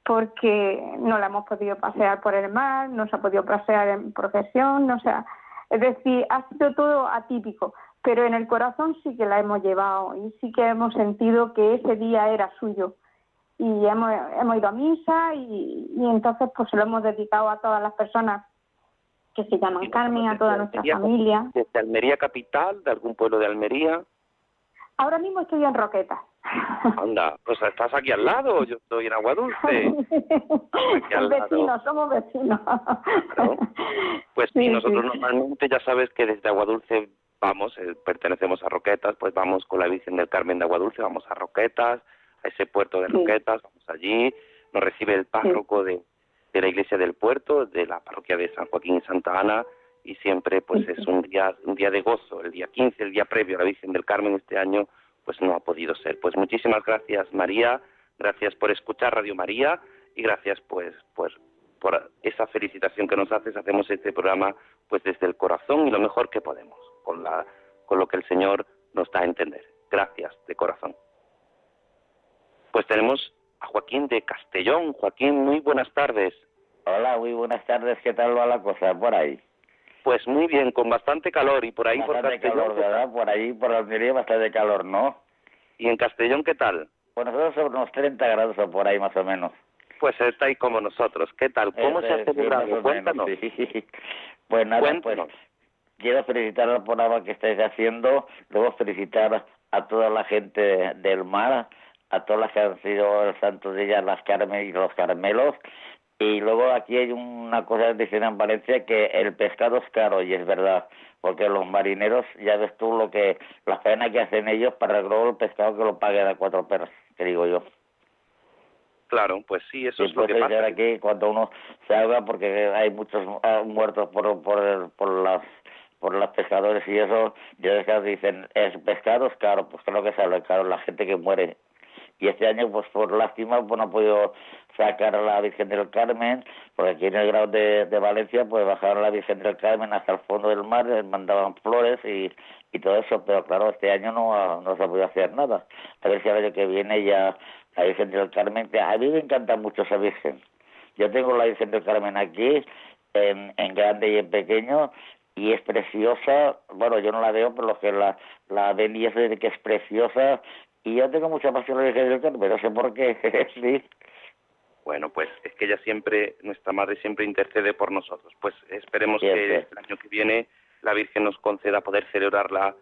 porque no la hemos podido pasear por el mar, no se ha podido pasear en procesión, no sea, es decir, ha sido todo atípico, pero en el corazón sí que la hemos llevado y sí que hemos sentido que ese día era suyo. Y hemos, hemos ido a misa y, y entonces pues se lo hemos dedicado a todas las personas que se llaman Carmen, a toda nuestra familia. ¿Desde Almería capital, de algún pueblo de Almería? Ahora mismo estoy en Roquetas. <laughs> Anda, pues estás aquí al lado, yo estoy en Agua Dulce. <laughs> vecinos, somos vecinos. Pues sí, nosotros normalmente ya sabes que desde Agua Dulce vamos, eh, pertenecemos a Roquetas, pues vamos con la Virgen del Carmen de Agua Dulce, vamos a Roquetas, a ese puerto de Roquetas, vamos allí, nos recibe el párroco de de la iglesia del puerto, de la parroquia de San Joaquín y Santa Ana, y siempre pues es un día, un día de gozo, el día 15, el día previo a la Virgen del Carmen este año, pues no ha podido ser. Pues muchísimas gracias María, gracias por escuchar Radio María y gracias pues, pues por esa felicitación que nos haces. Hacemos este programa pues desde el corazón y lo mejor que podemos, con, la, con lo que el Señor nos da a entender. Gracias de corazón. Pues tenemos a Joaquín de Castellón. Joaquín, muy buenas tardes. Hola, muy buenas tardes. ¿Qué tal va la cosa por ahí? Pues muy bien, con bastante calor y por ahí por Castellón. calor, ¿verdad? Por ahí, por Almería, bastante calor, ¿no? ¿Y en Castellón qué tal? Pues nosotros somos unos 30 grados o por ahí más o menos. Pues está ahí como nosotros. ¿Qué tal? ¿Cómo se ha celebrado? Cuéntanos. <laughs> Pues nada, pues quiero felicitar al programa que estáis haciendo, luego felicitar a toda la gente del mar, a todas las que han sido el santo de ellas, las Carmen y los Carmelos, y luego aquí hay una cosa que dicen en Valencia que el pescado es caro y es verdad, porque los marineros, ya ves tú lo que, la pena que hacen ellos para el pescado que lo paguen a cuatro perros, que digo yo. Claro, pues sí, eso es lo que pasa. aquí cuando uno se ahoga porque hay muchos ah, muertos por por por las por los pescadores y eso, yo dicen, es pescado es caro, pues creo que sale caro la gente que muere y este año pues por lástima pues no he podido sacar a la Virgen del Carmen porque aquí en el grado de, Valencia pues bajaron la Virgen del Carmen hasta el fondo del mar mandaban flores y, y todo eso pero claro este año no, no se ha podido hacer nada. A ver si el año que viene ya la Virgen del Carmen que a mí me encanta mucho esa Virgen. Yo tengo la Virgen del Carmen aquí en, en grande y en pequeño y es preciosa, bueno, yo no la veo, pero los que la, la ven y es que es preciosa, y yo tengo mucha pasión por el pero no sé por qué, <laughs> sí. Bueno, pues es que ella siempre, nuestra madre siempre intercede por nosotros. Pues esperemos que el año que viene la Virgen nos conceda poder celebrarla.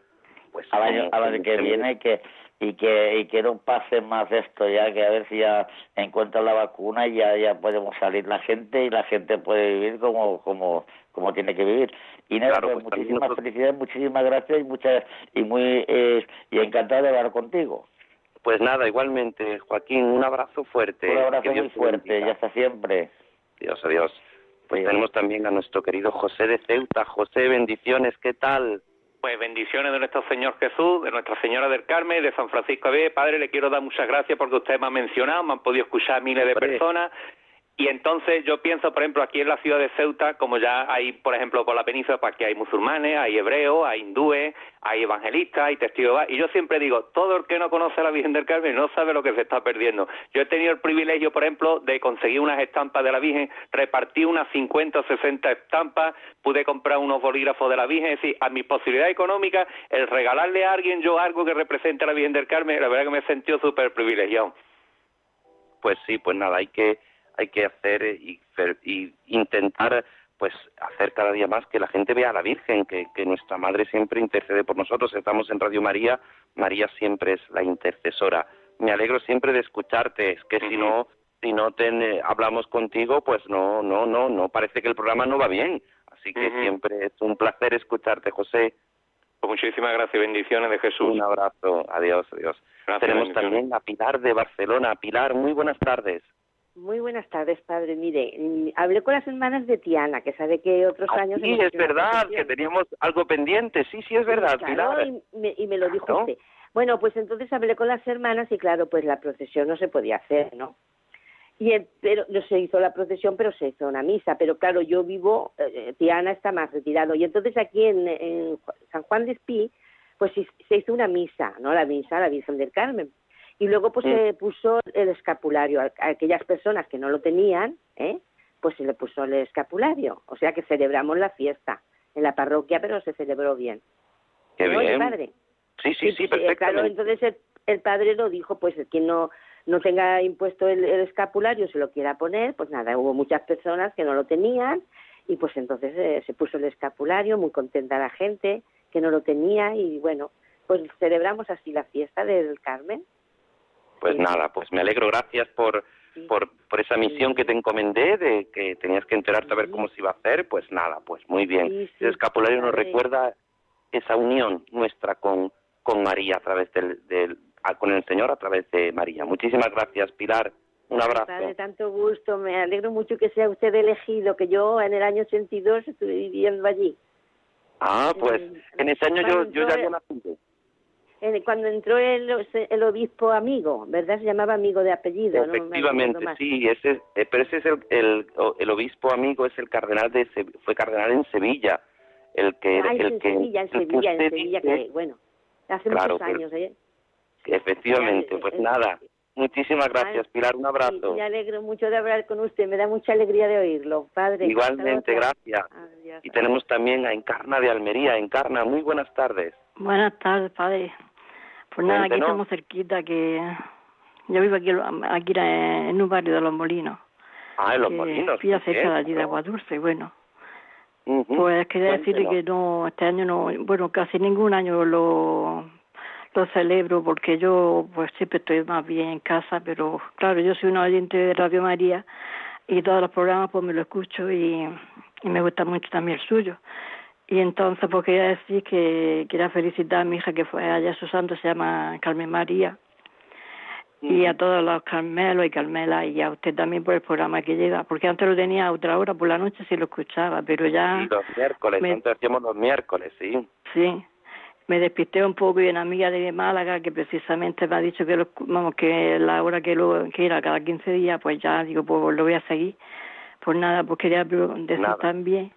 Pues al año, al año que viene que y que y que no pase más esto ya que a ver si ya encuentran la vacuna y ya ya podemos salir la gente y la gente puede vivir como como como tiene que vivir y nada pues, pues muchísimas felicidades muchísimas gracias y muchas y muy eh, y encantado de hablar contigo. Pues nada igualmente Joaquín un abrazo fuerte un abrazo muy fuerte y hasta siempre. Dios adiós. Pues tenemos también a nuestro querido José de Ceuta. José bendiciones qué tal pues bendiciones de nuestro Señor Jesús, de Nuestra Señora del Carmen, de San Francisco de Padre, le quiero dar muchas gracias porque usted me ha mencionado, me han podido escuchar miles de personas y entonces yo pienso, por ejemplo, aquí en la ciudad de Ceuta, como ya hay, por ejemplo, por la península, pues aquí hay musulmanes, hay hebreos, hay hindúes, hay evangelistas, hay testigos. Y yo siempre digo, todo el que no conoce a la Virgen del Carmen no sabe lo que se está perdiendo. Yo he tenido el privilegio, por ejemplo, de conseguir unas estampas de la Virgen, repartí unas 50 o 60 estampas, pude comprar unos bolígrafos de la Virgen, es decir, a mi posibilidad económica, el regalarle a alguien yo algo que represente a la Virgen del Carmen, la verdad que me he sentido súper privilegiado. Pues sí, pues nada, hay que hay que hacer y, intentar pues hacer cada día más que la gente vea a la Virgen, que, nuestra Madre siempre intercede por nosotros. Estamos en Radio María, María siempre es la intercesora. Me alegro siempre de escucharte, es que si no si no te, hablamos contigo, pues no, no, no, no parece que el programa no va bien. Así que siempre es un placer escucharte, José. Pues muchísimas gracias y bendiciones de Jesús. Un abrazo, adiós, adiós. Tenemos también a Pilar de Barcelona. Pilar, muy buenas tardes. Muy buenas tardes, padre. Mire, mm, hablé con las hermanas de Tiana, que sabe que otros ah, años... Sí, es verdad, que teníamos algo pendiente. Sí, sí, es verdad, claro, Y me, y me lo dijo usted. Bueno, pues entonces hablé con las hermanas y claro, pues la procesión no se podía hacer, ¿no? Y pero no se hizo la procesión, pero se hizo una misa. Pero claro, yo vivo, eh, eh, Tiana está más retirado. Y entonces aquí en, San Juan de Espí, pues se hizo una misa, ¿no? La misa la Virgen del Carmen. Y luego pues se puso el escapulario a, aquellas personas que no lo tenían, ¿eh? pues se le puso el escapulario. O sea que celebramos la fiesta en la parroquia, pero se celebró bien. Qué bien. padre? Sí, sí, sí, pues, eh, Claro, entonces el, padre lo dijo, pues quien no no tenga impuesto el, escapulario se lo quiera poner, pues nada, hubo muchas personas que no lo tenían y pues entonces eh, se puso el escapulario, muy contenta la gente que no lo tenía y bueno, pues celebramos así la fiesta del Carmen. Pues nada, pues me alegro, gracias por, por, por esa misión que te encomendé, de que tenías que enterarte a ver cómo se iba a hacer, pues nada, pues muy bien. El escapulario nos recuerda esa unión nuestra con, con María a través del, del con el Señor a través de María. Muchísimas gracias, Pilar. Un abrazo. De tanto gusto. Me alegro mucho que sea usted elegido, que yo en el año 82 estuve viviendo allí. Ah, pues en, ese año yo, yo ya había nacido. Cuando entró el, el, obispo amigo, ¿verdad? Se llamaba amigo de apellido. Efectivamente, sí, ese, eh, pero ese es el, el, el, obispo amigo, es el cardenal de fue cardenal en Sevilla, el que ah, el en que Sevilla, en Sevilla, en Sevilla, que bueno, hace muchos años, ¿eh? Efectivamente, pues nada. Muchísimas gracias, Pilar. Un abrazo. me alegro mucho de hablar con usted. Me da mucha alegría de oírlo, padre. Igualmente, gracias. Y tenemos también a Encarna de Almería. Encarna, muy buenas tardes. Buenas tardes, padre. Pues nada, aquí estamos cerquita, que yo vivo aquí, aquí en un barrio de Los Molinos. Ah, en Los Molinos. Fui cerca de allí de Agua Dulce, bueno. Pues quería decirle que no, este año no, bueno, casi ningún año lo, lo celebro porque yo pues siempre estoy más bien en casa, pero claro, yo soy una oyente de Radio María y todos los programas pues me lo escucho y, y me gusta mucho también el suyo. Y entonces, pues quería decir que quería felicitar a mi hija que fue allá, su santo se llama Carmen María, y a todos los Carmelos y Carmela, y a usted también por el programa que lleva, porque antes lo tenía a otra hora, por la noche sí lo escuchaba, pero ya... Sí, los miércoles, antes hacíamos los miércoles, sí. Sí, me despisté un poco y una amiga de Málaga que precisamente me ha dicho que, lo, vamos, que la hora que, lo, que era cada 15 días, pues ya digo, pues lo voy a seguir. Pues nada, pues quería decir también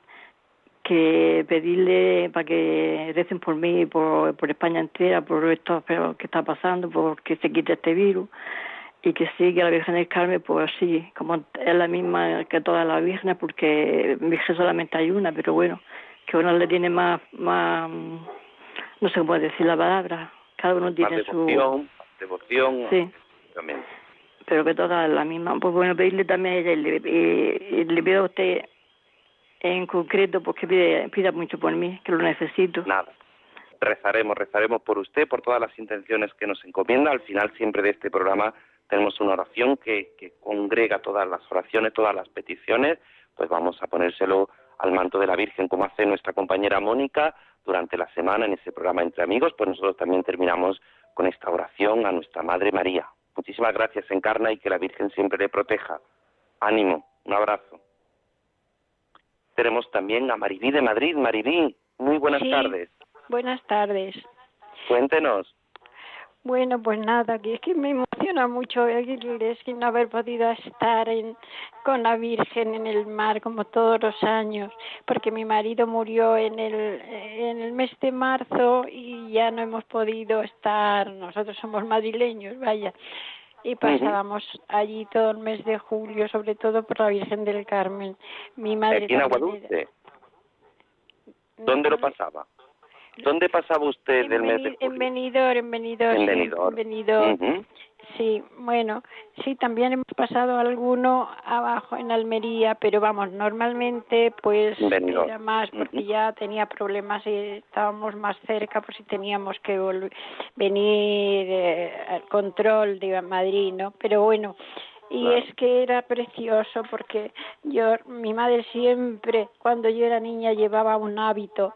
que pedirle para que recen por mí, por, por España entera, por esto que está pasando, por que se quite este virus y que sí, que la Virgen del Carmen, pues sí, como es la misma que todas las vírgenes, porque Virgen solamente hay una, pero bueno, que uno le tiene más, más, no sé cómo decir la palabra, cada uno tiene devoción, su... Devoción, sí. Pero que todas la misma. Pues bueno, pedirle también a ella, y le, y le pido a usted en concreto, pues que pide, pida mucho por mí, que lo necesito. Nada. Rezaremos, rezaremos por usted, por todas las intenciones que nos encomienda. Al final siempre de este programa tenemos una oración que, que congrega todas las oraciones, todas las peticiones. Pues vamos a ponérselo al manto de la Virgen, como hace nuestra compañera Mónica durante la semana en ese programa Entre Amigos, pues nosotros también terminamos con esta oración a nuestra Madre María. Muchísimas gracias, Encarna, y que la Virgen siempre le proteja. Ánimo, un abrazo. Tenemos también a Maribí de Madrid. Maribí, muy buenas tardes. Buenas tardes. Cuéntenos. Bueno, pues nada, que es que me emociona mucho es que no haber podido estar en, con la Virgen en el mar como todos los años, porque mi marido murió en el, en el mes de marzo y ya no hemos podido estar, nosotros somos madrileños, vaya, y pasábamos allí todo el mes de julio, sobre todo por la Virgen del Carmen. Mi madre Aquí en Aguadulce. ¿Dónde lo pasaba? ¿Dónde pasaba usted del mes de julio? En Benidorm, en Benidorm. En Sí, bueno, sí, también hemos pasado alguno abajo en Almería, pero vamos, normalmente pues era más porque ya tenía problemas y estábamos más cerca, por si teníamos que venir eh, al control de Madrid, ¿no? Pero bueno, y es que era precioso porque yo, mi madre siempre, cuando yo era niña, llevaba un hábito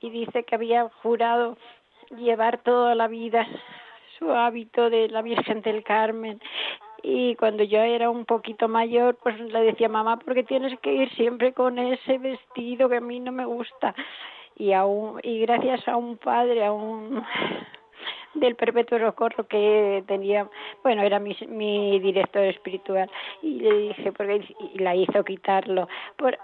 y dice que había jurado llevar toda la vida su hábito de la Virgen del Carmen. Y cuando yo era un poquito mayor pues le decía mamá porque tienes que ir siempre con ese vestido que a mí no me gusta y aún y gracias a un padre a un <laughs> del perpetuo socorro que tenía bueno era mi, mi director espiritual y le dije porque y la hizo quitarlo.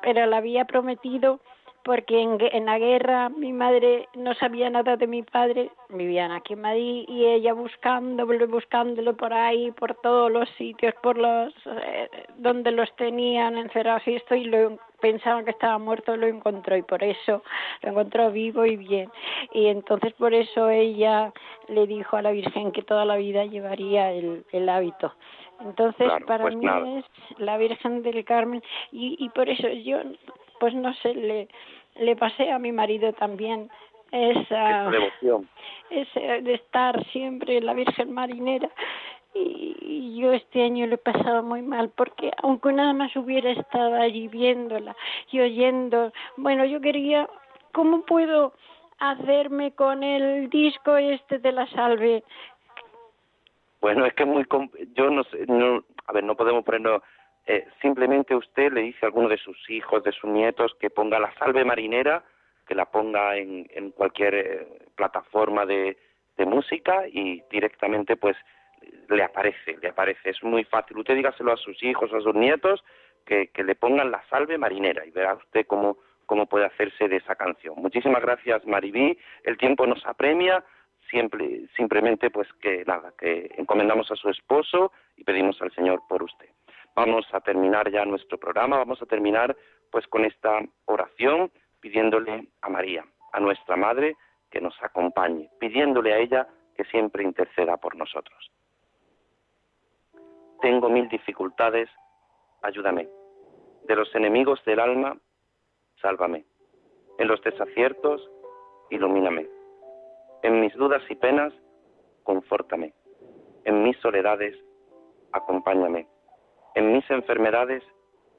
Pero le había prometido porque en, en, la guerra mi madre no sabía nada de mi padre, vivían aquí en Madrid y ella buscándolo, buscándolo por ahí, por todos los sitios, por los eh, donde los tenían encerrados y esto y lo pensaban que estaba muerto lo encontró y por eso lo encontró vivo y bien. Y entonces por eso ella le dijo a la Virgen que toda la vida llevaría el, el hábito. Entonces para pues mí es la Virgen del Carmen y, y por eso yo pues no sé, le, le pasé a mi marido también esa, devoción. Ese de estar siempre en la Virgen Marinera. Y, yo este año lo he pasado muy mal porque aunque nada más hubiera estado allí viéndola y oyendo, bueno, yo quería, ¿cómo puedo hacerme con el disco este de la salve? Bueno, es que muy, yo no sé, no, a ver, no podemos ponernos eh, simplemente usted le dice a alguno de sus hijos, de sus nietos, que ponga la salve marinera, que la ponga en, en cualquier eh, plataforma de, música y directamente pues le aparece, le aparece. Es muy fácil. Usted dígaselo a sus hijos, a sus nietos, que, que le pongan la salve marinera y verá usted cómo, cómo puede hacerse de esa canción. Muchísimas gracias, Maribí. El tiempo nos apremia. Siempre, simplemente pues que nada, que encomendamos a su esposo y pedimos al Señor por usted. Vamos a terminar ya nuestro programa, vamos a terminar pues con esta oración pidiéndole a María, a nuestra Madre, que nos acompañe, pidiéndole a ella que siempre interceda por nosotros. Tengo mil dificultades, ayúdame. De los enemigos del alma, sálvame. En los desaciertos, ilumíname. En mis dudas y penas, confórtame. En mis soledades, acompáñame. En mis enfermedades,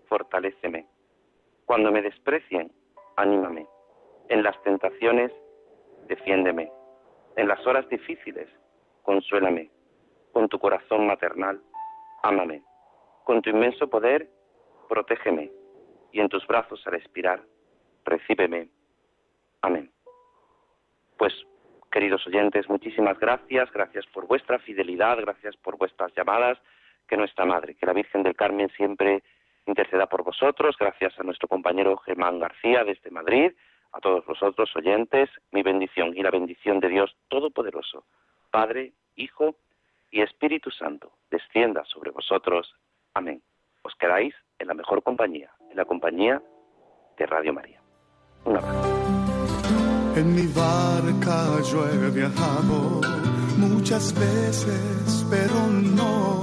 fortaléceme. Cuando me desprecien, anímame. En las tentaciones, defiéndeme. En las horas difíciles, consuélame. Con tu corazón maternal, ámame. Con tu inmenso poder, protégeme. Y en tus brazos al expirar, recíbeme. Amén. Pues, queridos oyentes, muchísimas gracias. Gracias por vuestra fidelidad, gracias por vuestras llamadas. Que nuestra Madre, que la Virgen del Carmen siempre interceda por vosotros. Gracias a nuestro compañero Germán García desde Madrid a todos vosotros oyentes, mi bendición y la bendición de Dios Todopoderoso, Padre, Hijo y Espíritu Santo, descienda sobre vosotros. Amén. Os quedáis en la mejor compañía, en la compañía de Radio María. Un abrazo. En mi barca yo he muchas veces, pero no,